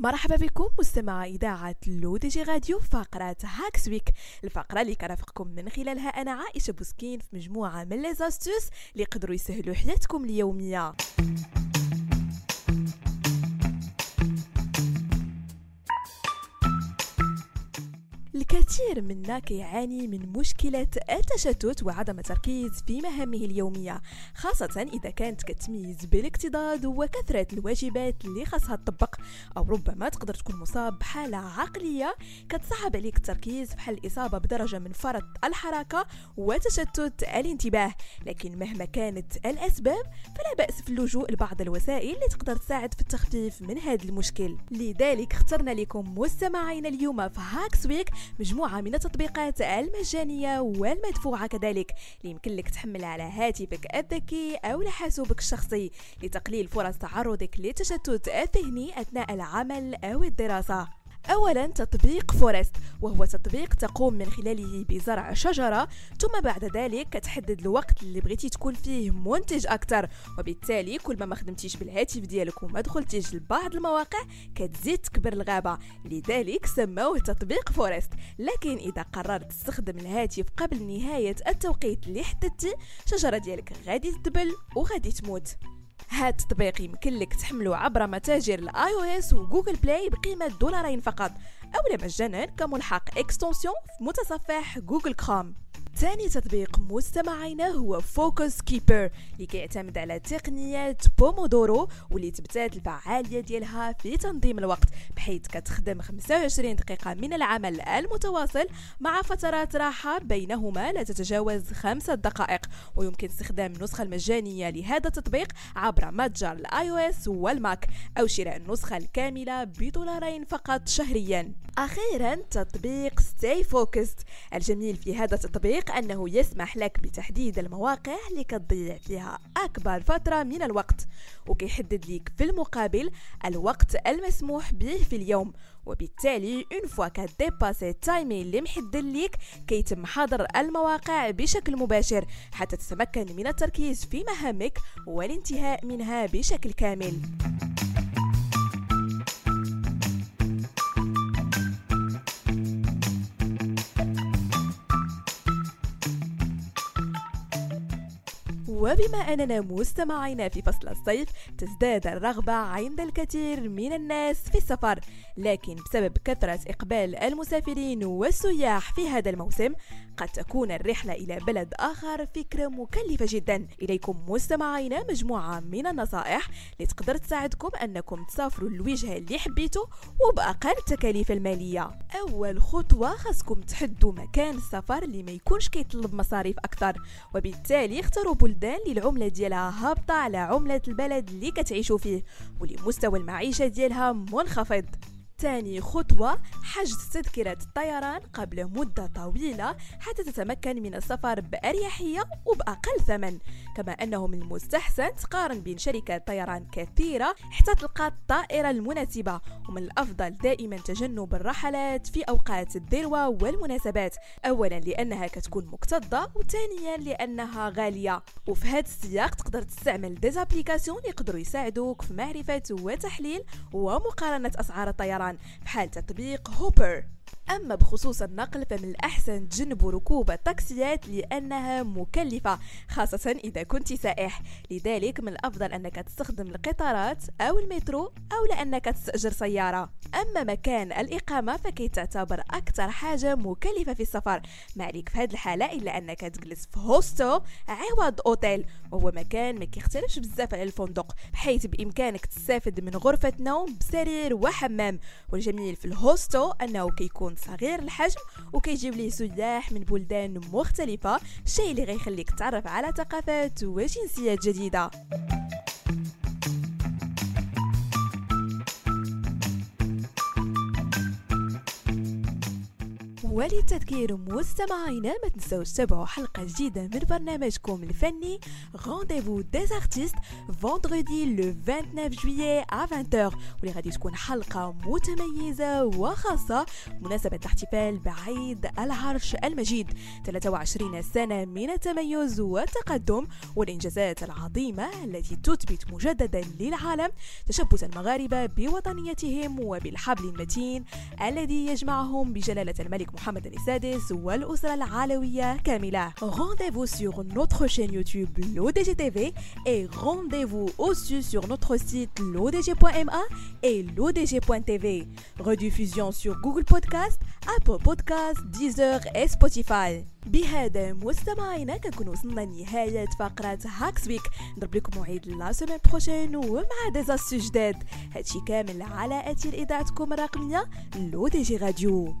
مرحبا بكم مستمع إذاعة L'ODJ Radio فقرة Hacks Week الفقرة اللي كرافقكم من خلالها أنا عائشة بوسكين في مجموعة من les astuces اللي يقدروا يسهلوا حياتكم اليومية. الكثير منا كيعاني من مشكلة التشتت وعدم التركيز في مهامه اليومية خاصة إذا كانت كتميز بالاكتظاظ وكثرة الواجبات اللي خاصها تطبق أو ربما تقدر تكون مصاب بحالة عقلية كتصعب عليك التركيز بحال الإصابة بدرجة من فرط الحركة وتشتت الانتباه. لكن مهما كانت الأسباب فلا بأس في اللجوء لبعض الوسائل اللي تقدر تساعد في التخفيف من هذا المشكل. لذلك اخترنا لكم مستمعين اليوم في هاكس ويك مجموعة من التطبيقات المجانية والمدفوعة كذلك. اللي يمكن لك تحملها على هاتفك الذكي أو لحاسوبك الشخصي لتقليل فرص تعرضك للتشتت الذهني أثناء العمل أو الدراسة. اولا تطبيق Forest وهو تطبيق تقوم من خلاله بزرع شجرة ثم بعد ذلك كتحدد الوقت اللي بغيتي تكون فيه منتج أكثر وبالتالي كل ما ما خدمتيش بالهاتف ديالك وما دخلتيش لبعض المواقع كتزيد تكبر الغابة. لذلك سموه تطبيق Forest. لكن إذا قررت تستخدم الهاتف قبل نهاية التوقيت اللي حددتي الشجره ديالك غادي تدبل وغادي تموت. هاد التطبيق يمكن لك تحمله عبر متاجر ال iOS و Google Play بقيمة دولارين فقط. أو مجانا كملحق extension في متصفح Google Chrome ثاني تطبيق مستمعينا هو Focus Keeper اللي كيعتمد على تقنية بومودورو واللي تبتات الفعالية ديالها في تنظيم الوقت بحيث كتخدم 25 دقيقة من العمل المتواصل مع فترات راحة بينهما لا تتجاوز خمسة دقائق. ويمكن استخدام النسخة المجانية لهذا التطبيق عبر متجر ال iOS وال Mac أو شراء النسخة الكاملة بدولارين فقط شهريا. أخيرا تطبيق StayFocusd الجميل في هذا التطبيق أنه يسمح لك بتحديد المواقع اللي كتضيع فيها أكبر فترة من الوقت وكيحدد لك في المقابل الوقت المسموح به في اليوم. وبالتالي une fois ك dépasser ال timing اللي محدد ليك كيتم حظر المواقع بشكل مباشر حتى تتمكن من التركيز في مهامك والانتهاء منها بشكل كامل. وبما أننا مستمعين في فصل الصيف تزداد الرغبة عند الكثير من الناس في السفر. لكن بسبب كثرة إقبال المسافرين والسياح في هذا الموسم قد تكون الرحلة إلى بلد آخر فكرة مكلفة جدا. إليكم مستمعين مجموعة من النصائح لتقدر تساعدكم أنكم تسافروا الوجهة اللي حبيتوا وبأقل التكاليف المالية. أول خطوة خاصكم تحدوا مكان السفر اللي ما يكونش كيطلب مصاريف أكثر وبالتالي اختاروا بلدان اللي العملة ديالها هابطة على عملة البلد اللي كتعيشوا فيه واللي مستوى المعيشة ديالها منخفض. ثاني خطوة حجز تذكرة الطيران قبل مدة طويلة حتى تتمكن من السفر بأريحية وبأقل ثمن. كما أنه من المستحسن تقارن بين شركات طيران كثيرة حتى تلقى الطائرة المناسبة. ومن الأفضل دائما تجنب الرحلات في أوقات الذروة والمناسبات. أولا لأنها كتكون مكتظة وثانيا لأنها غالية. وفي هذا السياق تقدر تستعمل des applications يقدروا يساعدوك في معرفة وتحليل ومقارنة أسعار الطيران. بحال تطبيق Hopper. أما بخصوص النقل فمن الأحسن تجنبوا ركوب التاكسيات لأنها مكلفة خاصة إذا كنت سائح. لذلك من الأفضل أنك تستخدم القطارات أو المترو أو لأنك تستأجر سيارة. أما مكان الإقامة فكي تعتبر أكثر حاجة مكلفة في السفر. ما عليك في هذه الحالة إلا أنك تجلس في hostel عوض أوتيل وهو مكان ما كيختلفش بزاف على الفندق بحيث بإمكانك تستافد من غرفة نوم بسرير وحمام. والجميل في ال hostel أنه كيكون صغير الحجم وكيجيب ليه سياح من بلدان مختلفة الشيء اللي غيخليك تعرف على ثقافات وجنسيات جديدة. وللتذكير مستمعينا ما تنسوش تتابعوا حلقة جديدة من برنامجكم الفني Rendez-vous des artistes vendredi le 29 juillet à 20h واللي غادي تكون حلقة متميزة وخاصة مناسبة الاحتفال بعيد العرش المجيد. 23 سنة من التميز والتقدم والإنجازات العظيمة التي تثبت مجددا للعالم تشبث المغاربة بوطنيتهم وبالحبل المتين الذي يجمعهم بجلالة الملك محمد السادس والأسرة العلوية كاملة. Rendez-vous sur notre chaîne YouTube l'ODG TV et rendez-vous aussi sur notre site l'odg.ma et l'odg.tv. Rediffusion sur Google Podcast, Apple Podcast, Deezer et Spotify. بهذا مستمعينا كنكون وصلنا لنهاية فقرة Hacks Week نضرب لكم موعد la semaine prochaine ومع des astuces جداد هادشي كامل على أثير إذاعتكم الرقمية L'ODG Radio